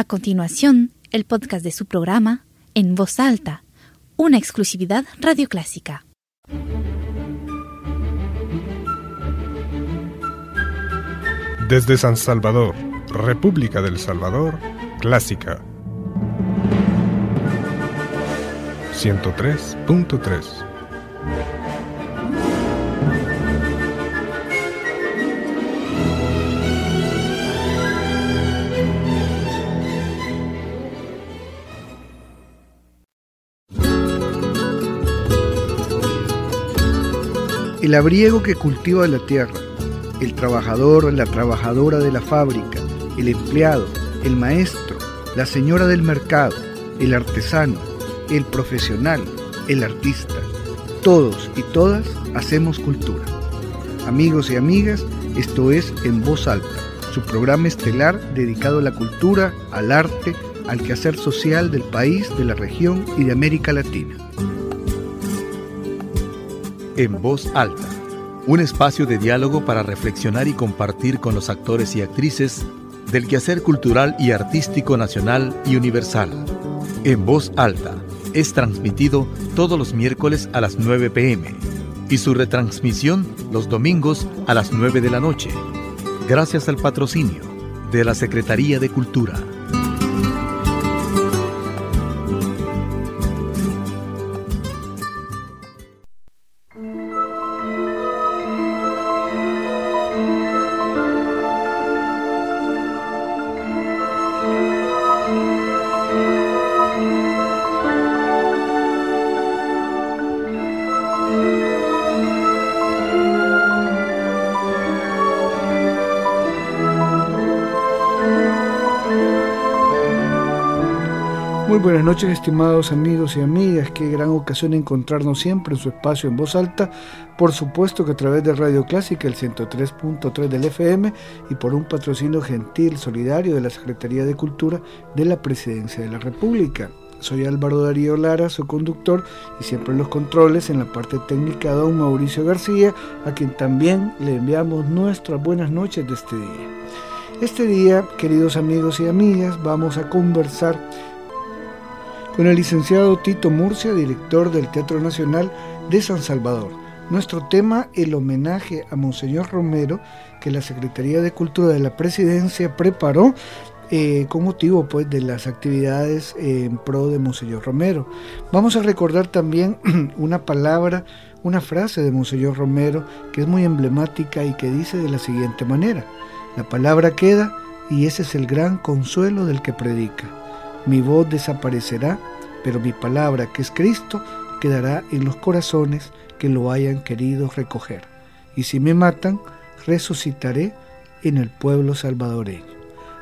A continuación, el podcast de su programa En Voz Alta, una exclusividad radioclásica. Desde San Salvador, República del Salvador, Clásica. 103.3 El abriego que cultiva la tierra, el trabajador, la trabajadora de la fábrica, el empleado, el maestro, la señora del mercado, el artesano, el profesional, el artista. Todos y todas hacemos cultura. Amigos y amigas, esto es En Voz Alta, su programa estelar dedicado a la cultura, al arte, al quehacer social del país, de la región y de América Latina en voz alta, un espacio de diálogo para reflexionar y compartir con los actores y actrices del quehacer cultural y artístico nacional y universal. En voz alta es transmitido todos los miércoles a las 9 pm y su retransmisión los domingos a las 9 de la noche, gracias al patrocinio de la Secretaría de Cultura. Noches estimados amigos y amigas, qué gran ocasión encontrarnos siempre en su espacio en voz alta, por supuesto que a través de Radio Clásica, el 103.3 del FM y por un patrocinio gentil, solidario de la Secretaría de Cultura de la Presidencia de la República. Soy Álvaro Darío Lara, su conductor, y siempre en los controles, en la parte técnica, don Mauricio García, a quien también le enviamos nuestras buenas noches de este día. Este día, queridos amigos y amigas, vamos a conversar con el licenciado Tito Murcia, director del Teatro Nacional de San Salvador. Nuestro tema, el homenaje a Monseñor Romero, que la Secretaría de Cultura de la Presidencia preparó eh, con motivo pues, de las actividades en pro de Monseñor Romero. Vamos a recordar también una palabra, una frase de Monseñor Romero que es muy emblemática y que dice de la siguiente manera, la palabra queda y ese es el gran consuelo del que predica. Mi voz desaparecerá, pero mi palabra, que es Cristo, quedará en los corazones que lo hayan querido recoger. Y si me matan, resucitaré en el pueblo salvadoreño.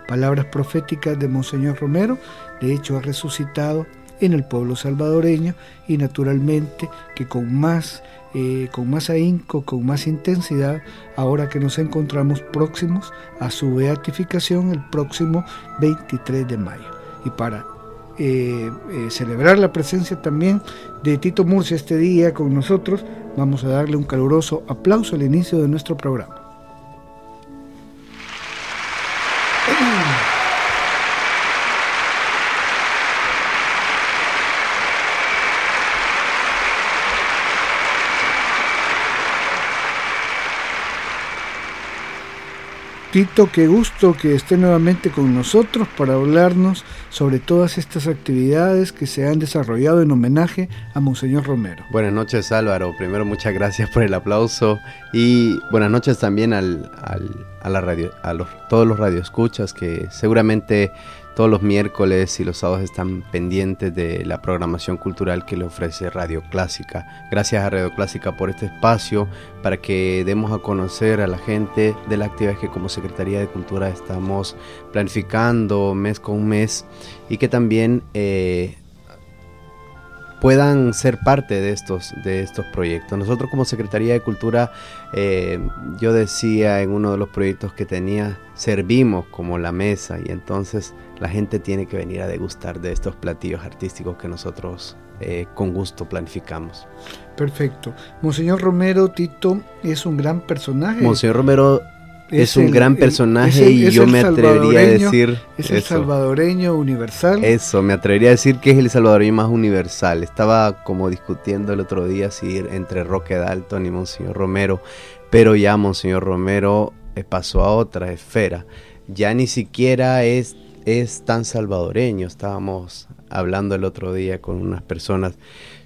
Palabras proféticas de Monseñor Romero, de hecho ha resucitado en el pueblo salvadoreño y naturalmente que con más, eh, con más ahínco, con más intensidad, ahora que nos encontramos próximos a su beatificación el próximo 23 de mayo y para eh, eh, celebrar la presencia también de Tito Murcia este día con nosotros, vamos a darle un caluroso aplauso al inicio de nuestro programa. Tito, qué gusto que esté nuevamente con nosotros para hablarnos sobre todas estas actividades que se han desarrollado en homenaje a Monseñor Romero. Buenas noches Álvaro, primero muchas gracias por el aplauso y buenas noches también al, a la radio, a los, todos los radioescuchas que seguramente todos los miércoles y los sábados están pendientes de la programación cultural que le ofrece Radio Clásica. Gracias a Radio Clásica por este espacio para que demos a conocer a la gente de la actividad que como Secretaría de Cultura estamos planificando mes con mes y que también eh, puedan ser parte de estos, de estos proyectos. Nosotros como Secretaría de Cultura, eh, yo decía en uno de los proyectos que tenía, servimos como la mesa y entonces la gente tiene que venir a degustar de estos platillos artísticos que nosotros eh, con gusto planificamos. Perfecto. Monseñor Romero Tito es un gran personaje. Monseñor Romero es, un gran personaje y yo me atrevería a decir... Es el salvadoreño universal. Eso, me atrevería a decir que es el salvadoreño más universal. Estaba como discutiendo el otro día si entre Roque Dalton y Monseñor Romero, pero ya Monseñor Romero eh, pasó a otra esfera. Ya ni siquiera es, es tan salvadoreño. Estábamos hablando el otro día con unas personas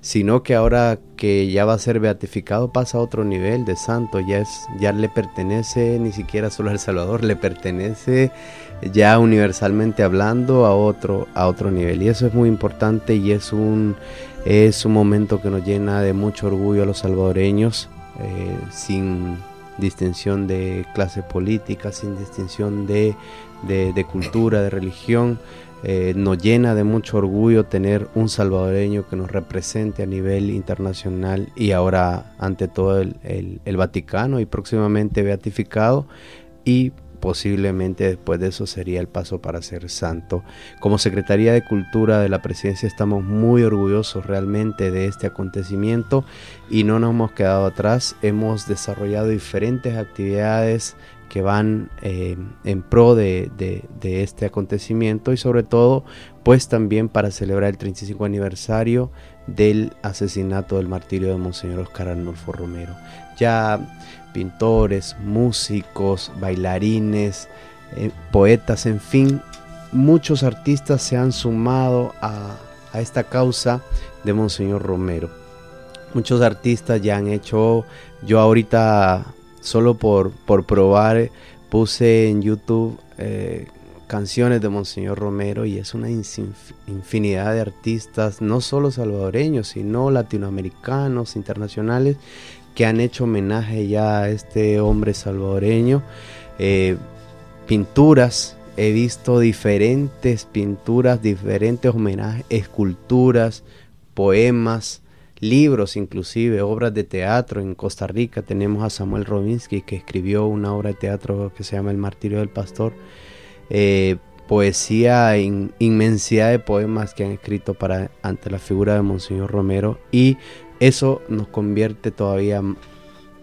sino que ahora que ya va a ser beatificado pasa a otro nivel de santo, ya es ya le pertenece ni siquiera solo al Salvador, le pertenece ya universalmente hablando a otro a otro nivel y eso es muy importante y es un es un momento que nos llena de mucho orgullo a los salvadoreños eh, sin distinción de clase política, sin distinción de, de cultura, de religión. Eh, nos llena de mucho orgullo tener un salvadoreño que nos represente a nivel internacional y ahora ante todo el, Vaticano y próximamente beatificado y posiblemente después de eso sería el paso para ser santo. Como Secretaría de Cultura de la Presidencia estamos muy orgullosos realmente de este acontecimiento y no nos hemos quedado atrás. Hemos desarrollado diferentes actividades que van eh, en pro de, este acontecimiento y sobre todo pues también para celebrar el 35 aniversario del asesinato del martirio de Monseñor Oscar Arnulfo Romero. Ya pintores, músicos, bailarines, eh, poetas, en fin, muchos artistas se han sumado a, a esta causa de Monseñor Romero. Muchos artistas ya han hecho, yo ahorita solo por, por probar, puse en YouTube eh, canciones de Monseñor Romero y es una infinidad de artistas, no solo salvadoreños, sino latinoamericanos, internacionales, que han hecho homenaje ya a este hombre salvadoreño. Eh, pinturas, he visto diferentes pinturas, diferentes homenajes, esculturas, poemas, libros, inclusive obras de teatro. En Costa Rica tenemos a Samuel Robinsky que escribió una obra de teatro que se llama El Martirio del Pastor. Eh, poesía, inmensidad de poemas que han escrito para ante la figura de Monseñor Romero y eso nos convierte todavía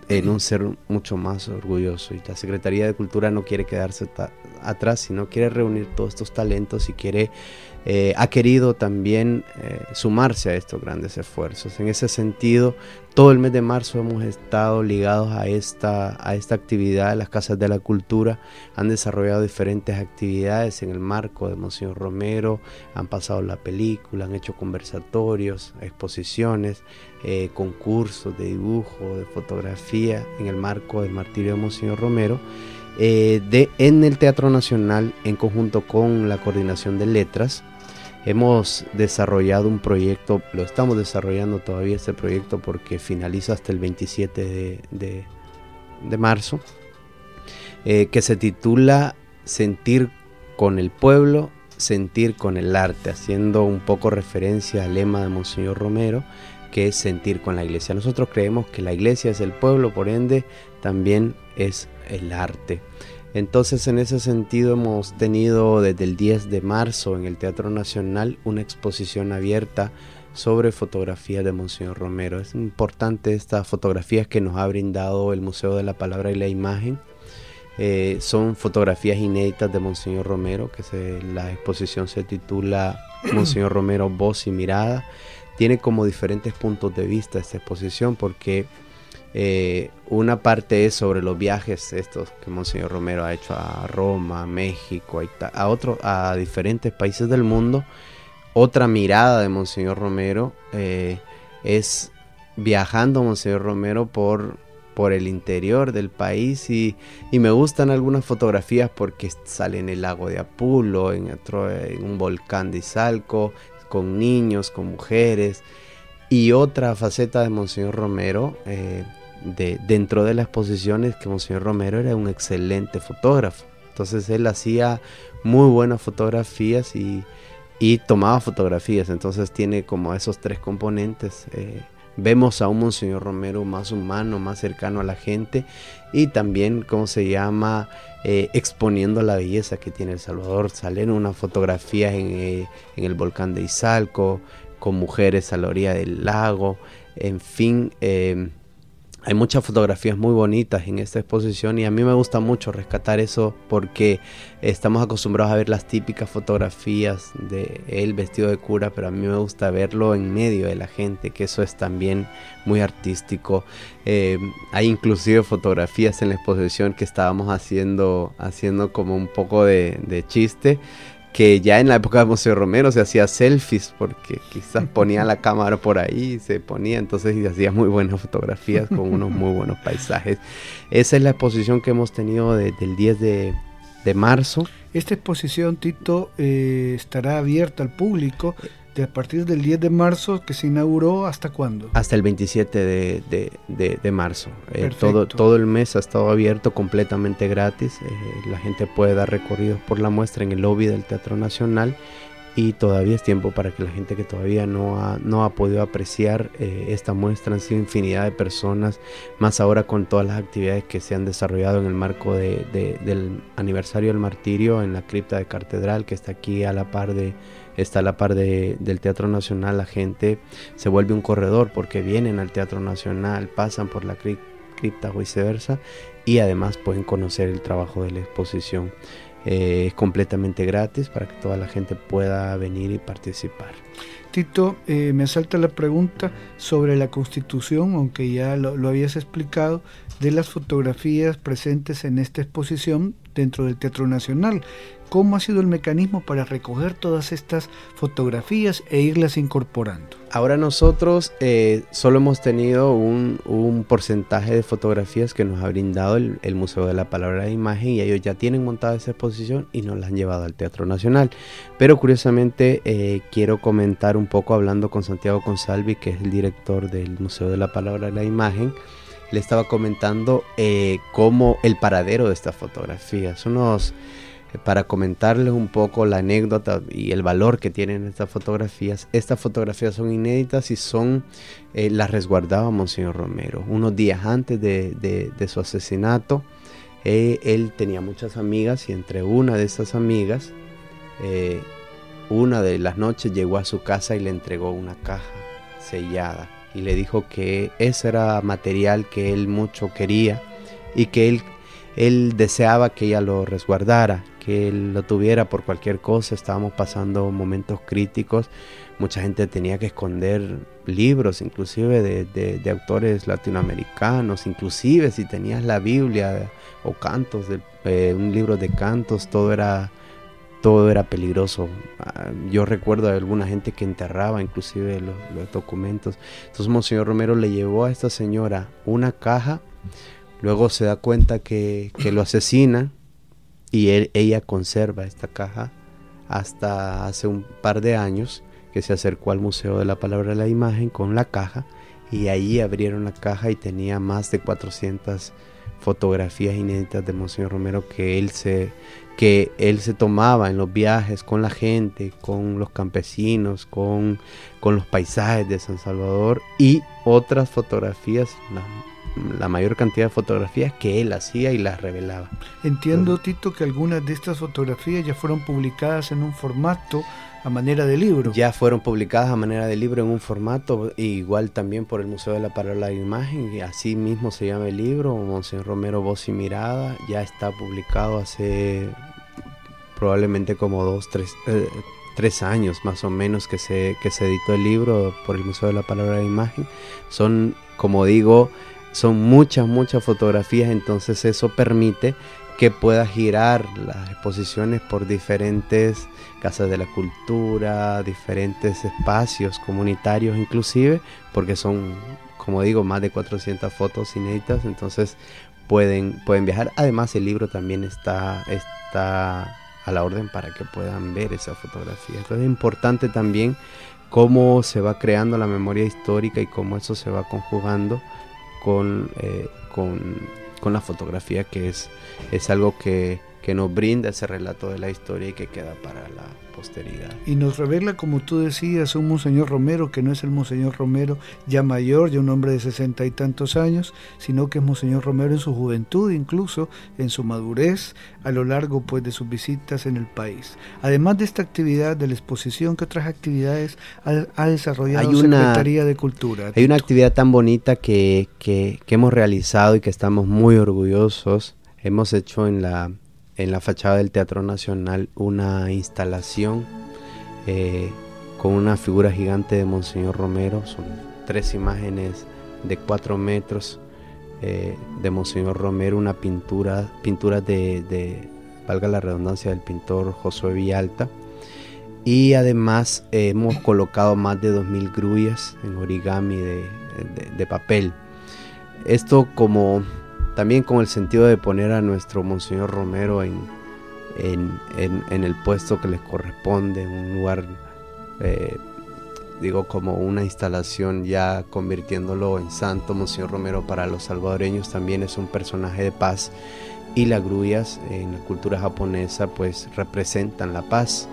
en un ser mucho más orgulloso y la Secretaría de Cultura no quiere quedarse atrás, sino quiere reunir todos estos talentos y quiere eh, ha querido también eh, sumarse a estos grandes esfuerzos. En ese sentido, todo el mes de marzo hemos estado ligados a esta, a esta actividad. Las Casas de la Cultura han desarrollado diferentes actividades en el marco de Monseñor Romero, han pasado la película, han hecho conversatorios, exposiciones, eh, concursos de dibujo, de fotografía en el marco del martirio de Monseñor Romero. De, en el Teatro Nacional en conjunto con la Coordinación de Letras Hemos desarrollado un proyecto, lo estamos desarrollando todavía este proyecto porque finaliza hasta el 27 de, marzo, eh, que se titula Sentir con el pueblo, sentir con el arte, haciendo un poco referencia al lema de Monseñor Romero, que es sentir con la iglesia. Nosotros creemos que la iglesia es el pueblo, por ende también es el arte. Entonces en ese sentido hemos tenido desde el 10 de marzo en el Teatro Nacional una exposición abierta sobre fotografías de Monseñor Romero. Es importante estas fotografías que nos ha brindado el Museo de la Palabra y la Imagen. Eh, son fotografías inéditas de Monseñor Romero, que la exposición se titula Monseñor Romero, voz y mirada. Tiene como diferentes puntos de vista esta exposición porque eh, una parte es sobre los viajes estos que Monseñor Romero ha hecho a Roma, México, a, otro, a diferentes países del mundo. Otra mirada de Monseñor Romero eh, es viajando Monseñor Romero por, por el interior del país y, me gustan algunas fotografías porque sale en el lago de Apulo, en, otro, en un volcán de Izalco, con niños, con mujeres. Y otra faceta de Monseñor Romero eh, de, dentro de las exposiciones que Monseñor Romero era un excelente fotógrafo. Entonces él hacía muy buenas fotografías y, tomaba fotografías. Entonces tiene como esos tres componentes. Eh, vemos a un Monseñor Romero más humano, más cercano a la gente y también, ¿cómo se llama? Eh, exponiendo la belleza que tiene El Salvador. Salen unas fotografías en, eh, en, el volcán de Izalco, con mujeres a la orilla del lago, en fin, hay muchas fotografías muy bonitas en esta exposición y a mí me gusta mucho rescatar eso porque estamos acostumbrados a ver las típicas fotografías de él vestido de cura, pero a mí me gusta verlo en medio de la gente, que eso es también muy artístico. Eh, hay inclusive fotografías en la exposición que estábamos haciendo, haciendo como un poco de, de chiste que ya en la época de Museo Romero se hacía selfies porque quizás ponía la cámara por ahí, se ponía entonces y hacía muy buenas fotografías con unos muy buenos paisajes. Esa es la exposición que hemos tenido desde el 10 de, marzo. Esta exposición, Tito, eh, estará abierta al público a partir del 10 de marzo que se inauguró, ¿hasta cuándo? Hasta el 27 de, marzo. Eh, todo, todo el mes ha estado abierto completamente gratis. Eh, la gente puede dar recorridos por la muestra en el lobby del Teatro Nacional y todavía es tiempo para que la gente que todavía no ha, no ha podido apreciar eh, esta muestra, han sido infinidad de personas, más ahora con todas las actividades que se han desarrollado en el marco del aniversario del martirio en la cripta de Catedral, que está aquí a la par de, está a la par del Teatro Nacional, la gente se vuelve un corredor porque vienen al Teatro Nacional, pasan por la cripta o viceversa y además pueden conocer el trabajo de la exposición. Eh, es completamente gratis para que toda la gente pueda venir y participar. Tito, eh, me asalta la pregunta sobre la constitución, aunque ya lo, habías explicado, de las fotografías presentes en esta exposición dentro del Teatro Nacional. ¿Cómo ha sido el mecanismo para recoger todas estas fotografías e irlas incorporando? Ahora nosotros eh, solo hemos tenido un, porcentaje de fotografías que nos ha brindado el, Museo de la Palabra de Imagen y ellos ya tienen montada esa exposición y nos la han llevado al Teatro Nacional. Pero curiosamente eh, quiero comentar un poco hablando con Santiago Consalvi, que es el director del Museo de la Palabra de la Imagen le estaba comentando eh, cómo el paradero de estas fotografías. Unos para comentarles un poco la anécdota y el valor que tienen estas fotografías. Estas fotografías son inéditas y son eh, las resguardaba Monseñor Romero. Unos días antes de, su asesinato, eh, él tenía muchas amigas y entre una de esas amigas, eh, una de las noches llegó a su casa y le entregó una caja sellada y le dijo que ese era material que él mucho quería y que él él deseaba que ella lo resguardara, que él lo tuviera por cualquier cosa. Estábamos pasando momentos críticos. Mucha gente tenía que esconder libros, inclusive de, autores latinoamericanos. Inclusive si tenías la Biblia o cantos, de, un libro de cantos, todo era todo era peligroso. Ah, yo recuerdo a alguna gente que enterraba inclusive los, los, documentos. Entonces Monseñor Romero le llevó a esta señora una caja Luego se da cuenta que, lo asesina y ella conserva esta caja hasta hace un par de años que se acercó al Museo de la Palabra de la Imagen con la caja y ahí abrieron la caja y tenía más de 400 fotografías inéditas de Monseñor Romero que él se que él se tomaba en los viajes con la gente, con los campesinos, con, con los paisajes de San Salvador y otras fotografías, la mayor cantidad de fotografías que él hacía y las revelaba. Entiendo, Tito, que algunas de estas fotografías ya fueron publicadas en un formato a manera de libro. Ya fueron publicadas a manera de libro en un formato, igual también por el Museo de la Palabra de Imagen, y así mismo se llama el libro, Monseñor Romero Voz y Mirada, ya está publicado hace probablemente como dos, tres, eh, tres años más o menos que se, que se editó el libro por el Museo de la Palabra de Imagen. Son, como digo, son muchas, muchas fotografías, entonces eso permite que pueda girar las exposiciones por diferentes casas de la cultura, diferentes espacios comunitarios inclusive, porque son, como digo, más de 400 fotos inéditas, entonces pueden, pueden viajar. Además el libro también está, está a la orden para que puedan ver esa fotografía. Entonces es importante también cómo se va creando la memoria histórica y cómo eso se va conjugando con, eh, con, con, la fotografía, que es, es algo que, que nos brinda ese relato de la historia y que queda para la posteridad. Y nos revela, como tú decías, un Monseñor Romero, que no es el Monseñor Romero ya mayor, ya un hombre de sesenta y tantos años, sino que es Monseñor Romero en su juventud, incluso en su madurez, a lo largo pues de sus visitas en el país. Además de esta actividad de la exposición, ¿qué otras actividades ha, desarrollado la Secretaría de Cultura? Hay una actividad tan bonita que, que, que hemos realizado y que estamos muy orgullosos. Hemos hecho en la en la fachada del Teatro Nacional una instalación eh, con una figura gigante de Monseñor Romero. Son tres imágenes de cuatro metros eh, de Monseñor Romero, una pintura, pintura de, valga la redundancia, del pintor Josué Villalta. Y además hemos colocado más de 2.000 grullas en origami de papel. Esto como también con el sentido de poner a nuestro Monseñor Romero en, el puesto que les corresponde, en un lugar, eh, digo, como una instalación ya convirtiéndolo en santo. Monseñor Romero para los salvadoreños también es un personaje de paz y las grullas en la cultura japonesa pues representan la paz.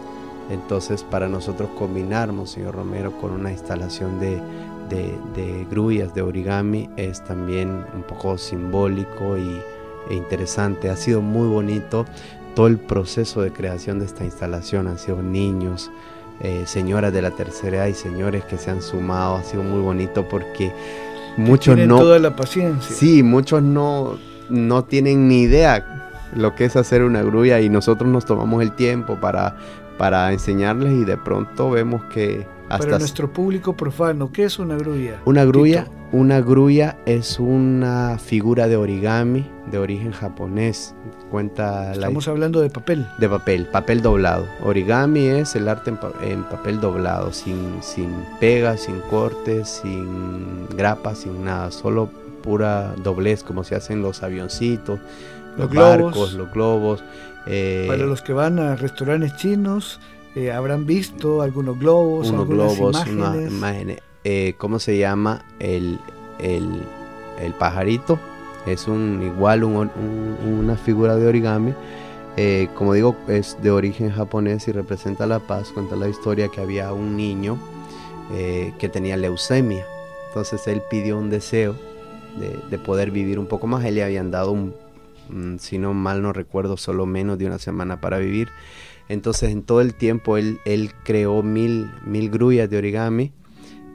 Entonces para nosotros combinar Monseñor Romero con una instalación de de, grullas, de origami, es también un poco simbólico y, e interesante. Ha sido muy bonito todo el proceso de creación de esta instalación. Han sido niños, eh, señoras de la tercera edad y señores que se han sumado. Ha sido muy bonito porque muchos no... toda la paciencia. Sí, muchos no, no tienen ni idea lo que es hacer una grulla y nosotros nos tomamos el tiempo para, para enseñarles y de pronto vemos que para nuestro público profano, ¿qué es una grulla? Una grulla, una grulla es una figura de origami de origen japonés. Cuenta Estamos hablando de papel. De papel, papel doblado. Origami es el arte en, papel doblado, sin, sin pegas, sin cortes, sin grapas, sin nada, solo pura doblez, como se hacen los avioncitos, los, barcos, los globos. Eh, Para los que van a restaurantes chinos, eh, habrán visto algunos globos, unos globos, imágenes. Eh, ¿Cómo se llama el, el, el, pajarito? Es un igual una figura de origami. Eh, como digo, es de origen japonés y representa la paz. Cuenta la historia que había un niño que tenía leucemia. Entonces él pidió un deseo de, de, poder vivir un poco más. Él le habían dado un, si no mal no recuerdo, solo menos de una semana para vivir. Entonces en todo el tiempo él, él creó mil, mil grullas de origami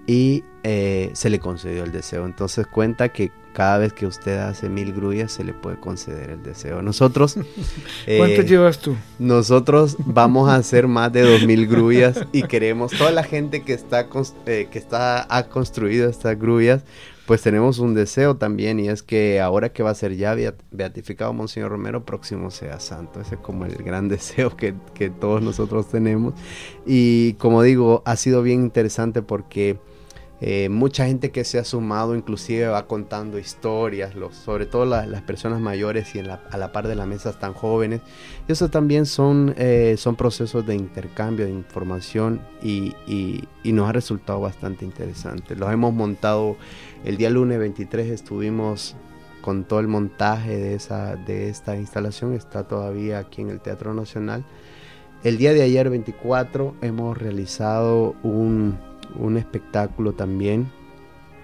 y eh, se le concedió el deseo. Entonces cuenta que cada vez que usted hace mil grullas se le puede conceder el deseo. Nosotros... ¿Cuánto eh, llevas tú? Nosotros vamos a hacer más de dos mil grullas y queremos, toda la gente que, está, eh, que está, ha construido estas grullas, pues tenemos un deseo también y es que ahora que va a ser ya beatificado Monseñor Romero, próximo sea santo. Ese es como el gran deseo que, todos nosotros tenemos. Y como digo, ha sido bien interesante porque eh, mucha gente que se ha sumado inclusive va contando historias, los, sobre todo las personas mayores y a la par de la mesa están jóvenes. Y eso también son, eh, son procesos de intercambio de información y, y, y nos ha resultado bastante interesante. Los hemos montado el día lunes 23 estuvimos con todo el montaje de, esa, de esta instalación, está todavía aquí en el Teatro Nacional. El día de ayer 24 hemos realizado un, un espectáculo también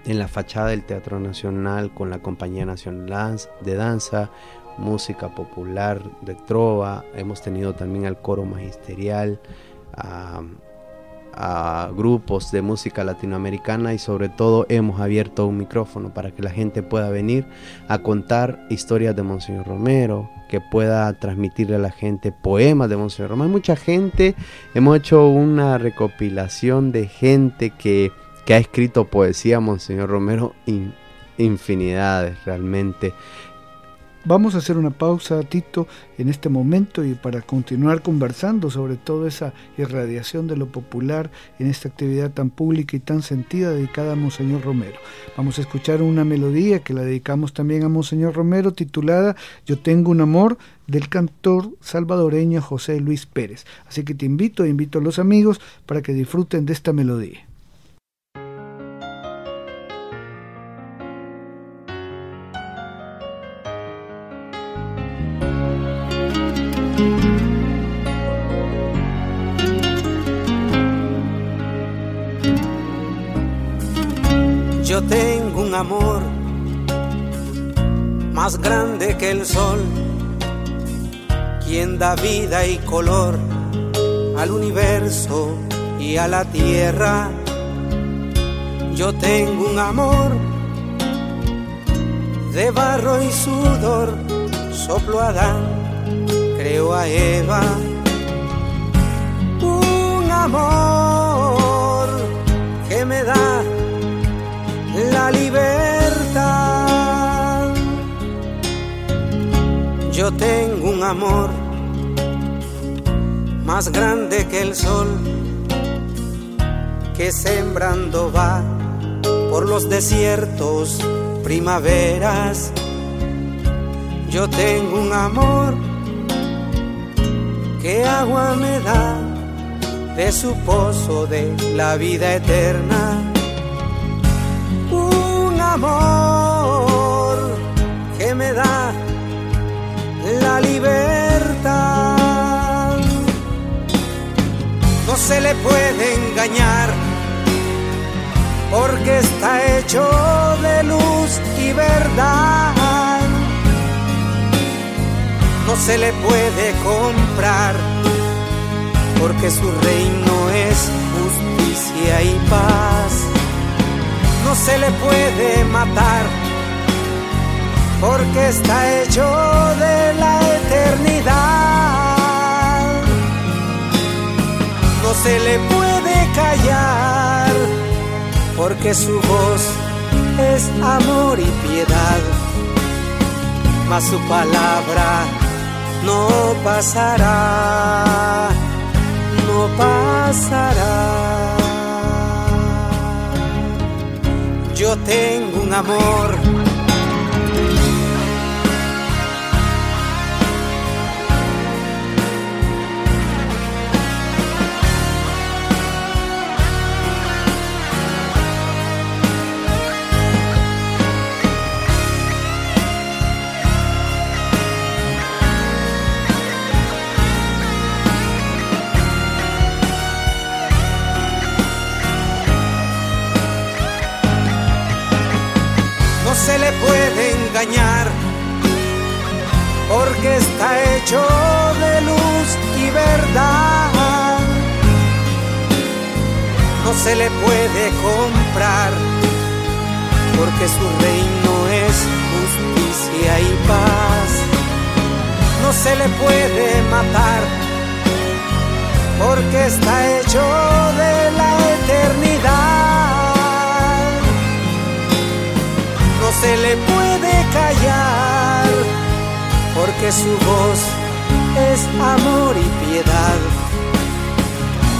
en la fachada del Teatro Nacional con la Compañía Nacional de Danza, música popular de trova, hemos tenido también al coro magisterial, grupos de música latinoamericana y sobre todo hemos abierto un micrófono para que la gente pueda venir a contar historias de Monseñor Romero, que pueda transmitirle a la gente poemas de Monseñor Romero. Hay mucha gente, hemos hecho una recopilación de gente que, que ha escrito poesía Monseñor Romero, infinidades realmente. Vamos a hacer una pausa, Tito, en este momento y para continuar conversando sobre toda esa irradiación de lo popular en esta actividad tan pública y tan sentida dedicada a Monseñor Romero. Vamos a escuchar una melodía que la dedicamos también a Monseñor Romero titulada Yo tengo un amor del cantor salvadoreño José Luis Pérez. Así que te invito, invito a los amigos para que disfruten de esta melodía. Más grande que el sol, quien da vida y color al universo y a la tierra. Yo tengo un amor de barro y sudor, soplo a Adán, creo a Eva. Un amor Yo tengo un amor más grande que el sol, que sembrando va por los desiertos, primaveras. Yo tengo un amor que agua me da de su pozo de la vida eterna. Un amor que me da la libertad no se le puede engañar, porque está hecho de luz y verdad. No se le puede comprar, porque su reino es justicia y paz. No se le puede matar, porque está hecho de la eternidad no se le puede callar, porque su voz es amor y piedad, mas su palabra no pasará, no pasará. Yo tengo un amor puede comprar, porque su reino es justicia y paz. No se le puede matar, porque está hecho de la eternidad se le puede callar, porque su voz es amor y piedad,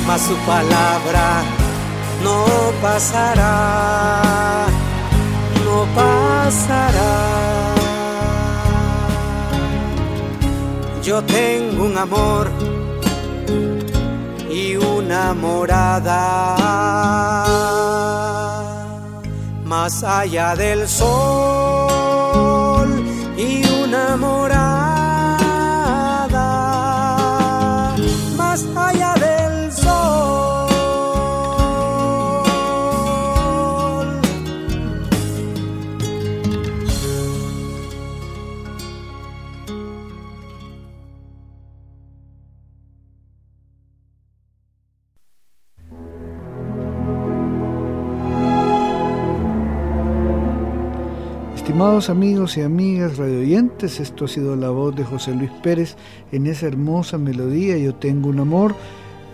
mas su palabra no pasará, no pasará. Yo tengo un amor y una morada más allá del sol y una morada, Estimados amigos y amigas radioyentes, esto ha sido la voz de José Luis Pérez en esa hermosa melodía. Yo tengo un amor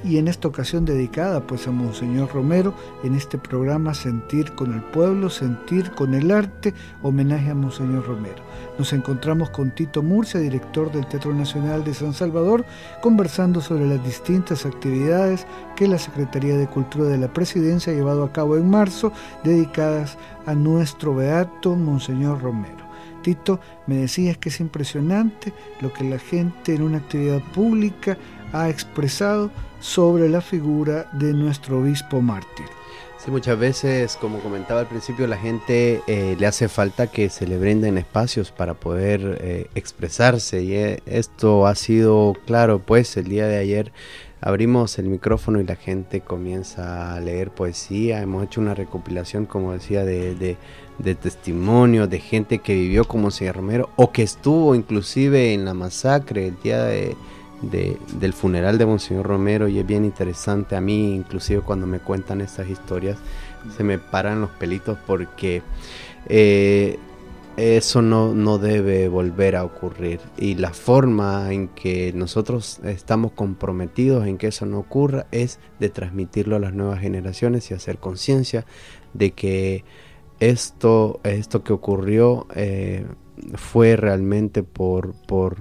y en esta ocasión dedicada pues a Monseñor Romero en este programa Sentir con el Pueblo, Sentir con el Arte, homenaje a Monseñor Romero. Nos encontramos con Tito Murcia, director del Teatro Nacional de San Salvador, conversando sobre las distintas actividades que la Secretaría de Cultura de la Presidencia ha llevado a cabo en marzo, dedicadas a nuestro beato Monseñor Romero. Tito, me decías que es impresionante lo que la gente en una actividad pública ha expresado sobre la figura de nuestro obispo mártir. Sí, muchas veces, como comentaba al principio, la gente eh, le hace falta que se le brinden espacios para poder eh, expresarse y eh, esto ha sido claro, pues el día de ayer abrimos el micrófono y la gente comienza a leer poesía. Hemos hecho una recopilación, como decía, de, de, de testimonio de gente que vivió como Romero o que estuvo inclusive en la masacre el día de, del funeral de Monseñor Romero. Y es bien interesante a mí, inclusive cuando me cuentan estas historias, se me paran los pelitos porque eh, eso no, no debe volver a ocurrir. Y la forma en que nosotros estamos comprometidos en que eso no ocurra es de transmitirlo a las nuevas generaciones y hacer conciencia de que esto, esto que ocurrió eh, fue realmente por, por,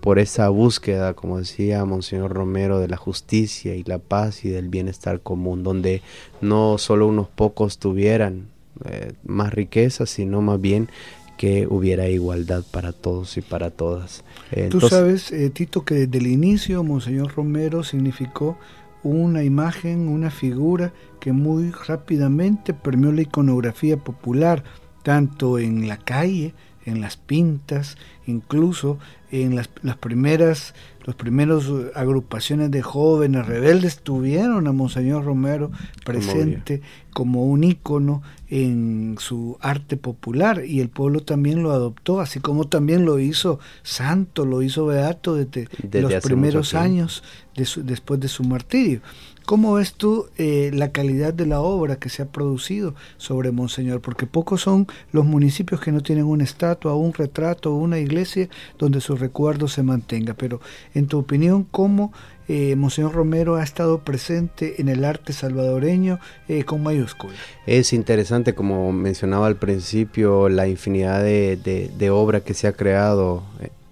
por esa búsqueda, como decía Monseñor Romero, de la justicia y la paz y del bienestar común, donde no solo unos pocos tuvieran eh, más riqueza, sino más bien que hubiera igualdad para todos y para todas. Tú sabes, eh, Tito, que desde el inicio Monseñor Romero significó una imagen, una figura que muy rápidamente permeó la iconografía popular, tanto en la calle, en las pintas, incluso en las, las primeras los primeros agrupaciones de jóvenes rebeldes tuvieron a Monseñor Romero presente como un ícono en su arte popular y el pueblo también lo adoptó, así como también lo hizo santo, lo hizo beato desde, los primeros años después de su martirio. ¿Cómo ves tú eh, la calidad de la obra que se ha producido sobre Monseñor? Porque pocos son los municipios que no tienen una estatua, un retrato, una iglesia donde su recuerdo se mantenga. Pero, en tu opinión, ¿cómo eh, Monseñor Romero ha estado presente en el arte salvadoreño eh, con mayúsculas? Es interesante, como mencionaba al principio, la infinidad de, de, de obra que se ha creado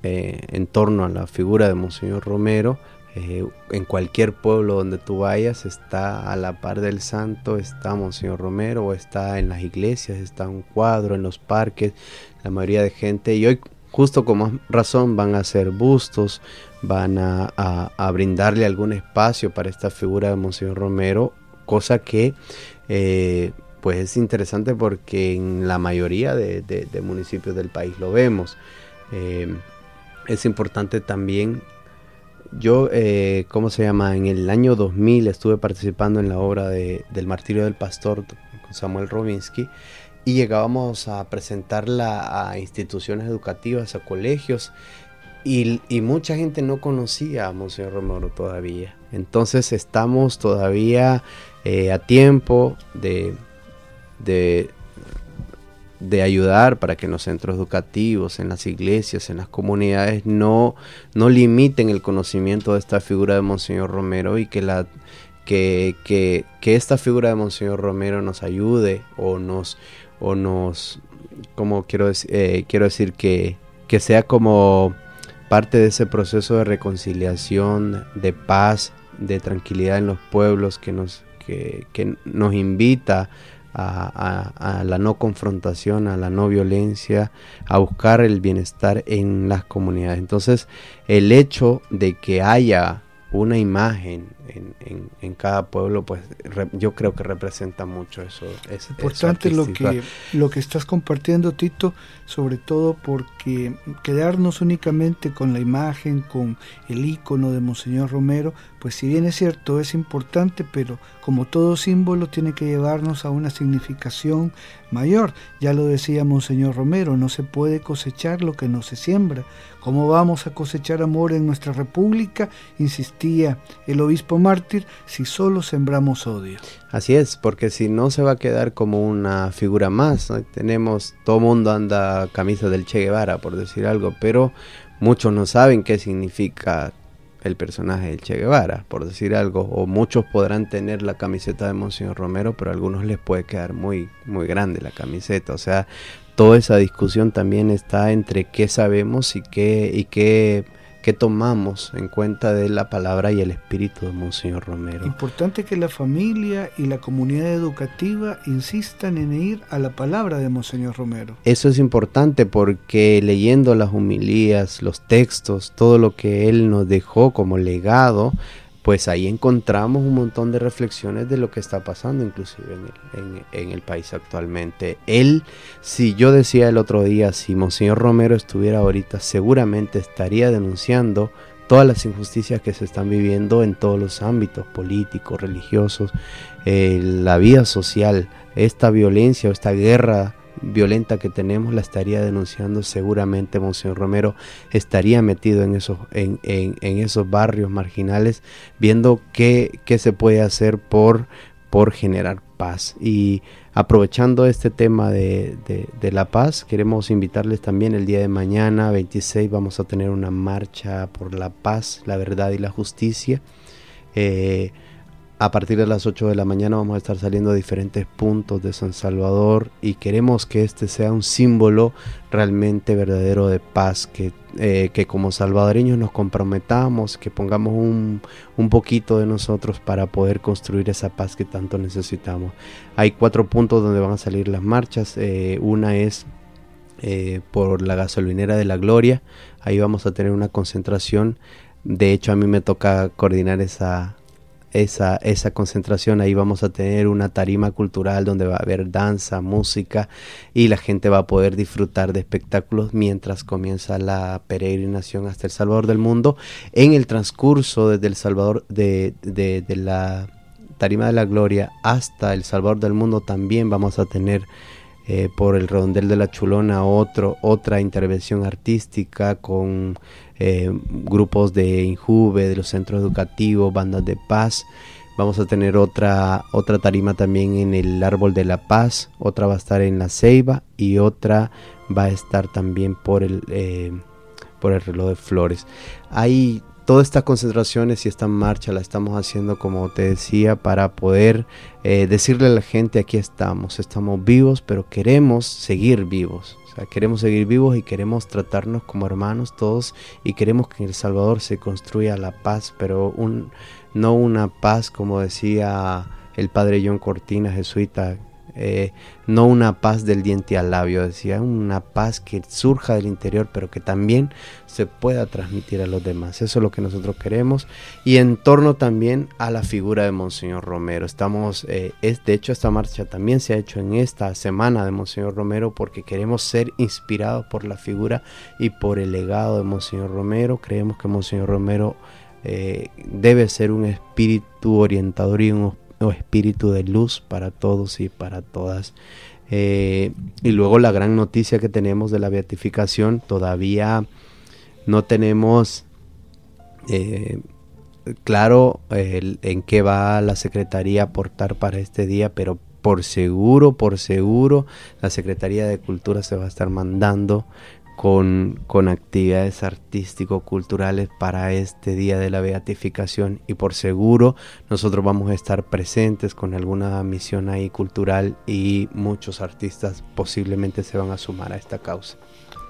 en torno a la figura de Monseñor Romero eh, en cualquier pueblo donde tú vayas está a la par del santo, está Monseñor Romero, o está en las iglesias, está un cuadro en los parques, la mayoría de gente, y hoy justo como razón van a hacer bustos, van a, brindarle algún espacio para esta figura de Monseñor Romero, cosa que eh, pues es interesante porque en la mayoría de, municipios del país lo vemos. Eh, es importante también yo, eh, ¿cómo se llama? En el año 2000 estuve participando en la obra de, del Martirio del Pastor con Samuel Robinsky y llegábamos a presentarla a instituciones educativas, a colegios y, mucha gente no conocía a Monseñor Romero todavía. Entonces estamos todavía eh, a tiempo de, de de ayudar para que en los centros educativos, en las iglesias, en las comunidades no, no limiten el conocimiento de esta figura de Monseñor Romero y que la que, que, que esta figura de Monseñor Romero nos ayude o nos o nos como quiero, eh, quiero decir que, que sea como parte de ese proceso de reconciliación, de paz, de tranquilidad en los pueblos que nos, que, que nos invita a, la no confrontación, a la no violencia, a buscar el bienestar en las comunidades. Entonces, el hecho de que haya una imagen en, cada pueblo, pues yo creo que representa mucho eso. Es importante lo que, lo que estás compartiendo, Tito, sobre todo porque quedarnos únicamente con la imagen, con el icono de Monseñor Romero, pues si bien es cierto, es importante, pero como todo símbolo tiene que llevarnos a una significación mayor. Ya lo decía Monseñor Romero, no se puede cosechar lo que no se siembra. ¿Cómo vamos a cosechar amor en nuestra república? Insistía el obispo mártir, si solo sembramos odio. Así es, porque si no se va a quedar como una figura más. Tenemos, todo mundo anda camisa del Che Guevara, por decir algo, pero muchos no saben qué significa el personaje del Che Guevara, por decir algo, o muchos podrán tener la camiseta de Monseñor Romero, pero a algunos les puede quedar muy, muy grande la camiseta. O sea, toda esa discusión también está entre qué sabemos y qué, y qué que tomamos en cuenta de la palabra y el espíritu de Monseñor Romero. Importante que la familia y la comunidad educativa insistan en ir a la palabra de Monseñor Romero. Eso es importante porque leyendo las humilías, los textos, todo lo que él nos dejó como legado, pues ahí encontramos un montón de reflexiones de lo que está pasando inclusive en el, país actualmente. Él, si yo decía el otro día, si Monseñor Romero estuviera ahorita, seguramente estaría denunciando todas las injusticias que se están viviendo en todos los ámbitos políticos, religiosos, eh, la vida social, esta violencia o esta guerra violenta que tenemos la estaría denunciando seguramente Monseñor Romero. Estaría metido en esos, en, esos barrios marginales viendo qué, qué se puede hacer por, por generar paz. Y aprovechando este tema de, la paz queremos invitarles también el día de mañana 26 vamos a tener una marcha por la paz la verdad y la justicia. Eh, a partir de las 8 de la mañana vamos a estar saliendo a diferentes puntos de San Salvador y queremos que este sea un símbolo realmente verdadero de paz, que, eh, que como salvadoreños nos comprometamos, que pongamos un, un, poquito de nosotros para poder construir esa paz que tanto necesitamos. Hay cuatro puntos donde van a salir las marchas. Eh, una es eh, por la gasolinera de la Gloria, ahí vamos a tener una concentración. De hecho, a mí me toca coordinar esa, esa, esa concentración. Ahí vamos a tener una tarima cultural donde va a haber danza, música y la gente va a poder disfrutar de espectáculos mientras comienza la peregrinación hasta el Salvador del Mundo. En el transcurso desde el Salvador, de, de, la tarima de la gloria hasta el Salvador del Mundo también vamos a tener eh, por el redondel de la Chulona otro, otra intervención artística con eh, grupos de Injuve, de los centros educativos, bandas de paz. Vamos a tener otra, otra tarima también en el Árbol de la Paz, otra va a estar en la Ceiba y otra va a estar también por el, eh, por el reloj de flores. Hay todas estas concentraciones y esta marcha la estamos haciendo, como te decía, para poder eh, decirle a la gente, aquí estamos, estamos vivos, pero queremos seguir vivos queremos seguir vivos y queremos tratarnos como hermanos todos y queremos que en El Salvador se construya la paz, pero un, no una paz como decía el padre John Cortina, jesuita, eh, no una paz del diente al labio, decía, una paz que surja del interior, pero que también se pueda transmitir a los demás. Eso es lo que nosotros queremos. Y en torno también a la figura de Monseñor Romero. Estamos, eh, es, de hecho, esta marcha también se ha hecho en esta semana de Monseñor Romero porque queremos ser inspirados por la figura y por el legado de Monseñor Romero. Creemos que Monseñor Romero eh, debe ser un espíritu orientador y un espíritu de luz para todos y para todas. Eh, y luego la gran noticia que tenemos de la beatificación, todavía no tenemos eh, claro en qué va la Secretaría a aportar para este día, pero por seguro, por seguro, la Secretaría de Cultura se va a estar mandando con, con actividades artístico-culturales para este día de la beatificación y por seguro nosotros vamos a estar presentes con alguna misión ahí cultural y muchos artistas posiblemente se van a sumar a esta causa.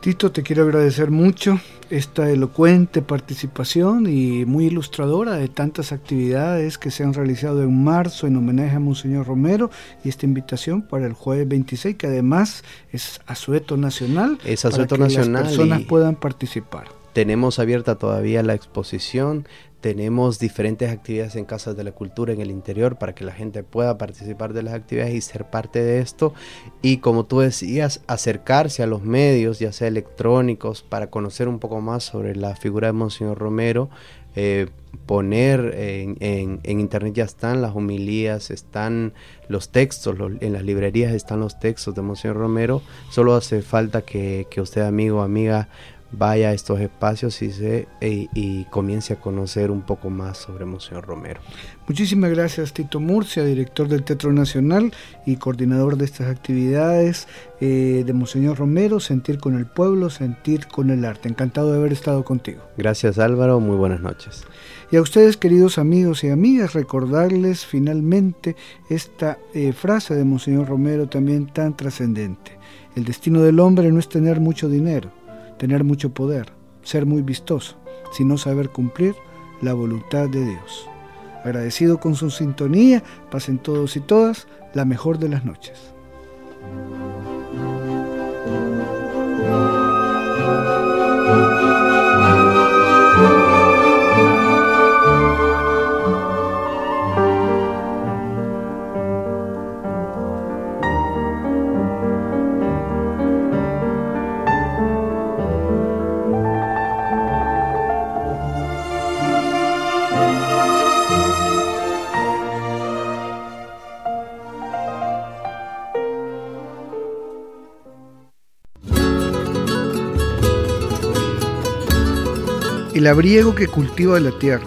Tito, te quiero agradecer mucho esta elocuente participación y muy ilustradora de tantas actividades que se han realizado en marzo en homenaje a Monseñor Romero y esta invitación para el jueves 26, que además es asueto nacional. Es asueto para que nacional. Las personas puedan participar. Tenemos abierta todavía la exposición, tenemos diferentes actividades en Casas de la Cultura en el interior para que la gente pueda participar de las actividades y ser parte de esto. Y como tú decías, acercarse a los medios, ya sea electrónicos, para conocer un poco más sobre la figura de Monseñor Romero. Eh, poner en, internet ya están las homilías, están los textos, en las librerías están los textos de Monseñor Romero. Solo hace falta que, que usted, amigo o amiga, vaya a estos espacios y, se, e, y comience a conocer un poco más sobre Monseñor Romero. Muchísimas gracias Tito Murcia, director del Teatro Nacional y coordinador de estas actividades eh, de Monseñor Romero, Sentir con el Pueblo, Sentir con el Arte. Encantado de haber estado contigo. Gracias Álvaro, muy buenas noches. Y a ustedes queridos amigos y amigas, recordarles finalmente esta eh, frase de Monseñor Romero también tan trascendente. El destino del hombre no es tener mucho dinero tener mucho poder, ser muy vistoso, sino saber cumplir la voluntad de Dios. Agradecido con su sintonía, pasen todos y todas la mejor de las noches. El abriego que cultiva la tierra,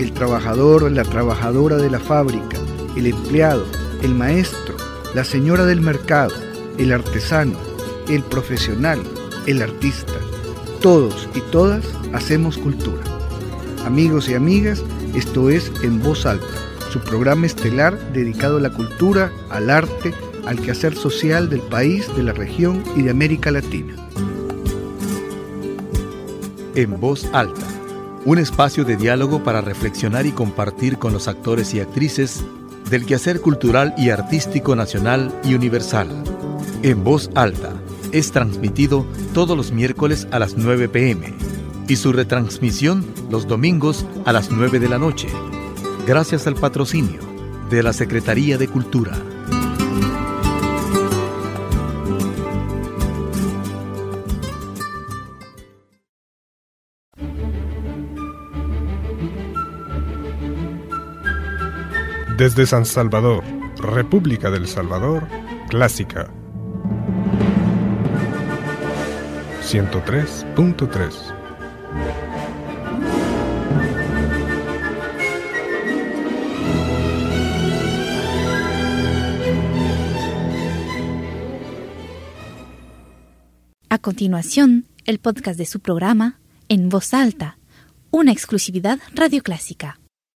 el trabajador, la trabajadora de la fábrica, el empleado, el maestro, la señora del mercado, el artesano, el profesional, el artista. Todos y todas hacemos cultura. Amigos y amigas, esto es En Voz Alta, su programa estelar dedicado a la cultura, al arte, al quehacer social del país, de la región y de América Latina. En Voz Alta, un espacio de diálogo para reflexionar y compartir con los actores y actrices del quehacer cultural y artístico nacional y universal. En Voz Alta es transmitido todos los miércoles a las 9 pm y su retransmisión los domingos a las 9 de la noche, gracias al patrocinio de la Secretaría de Cultura. Desde San Salvador, República del Salvador, Clásica 103.3 A continuación, el podcast de su programa En Voz Alta, una exclusividad radioclásica.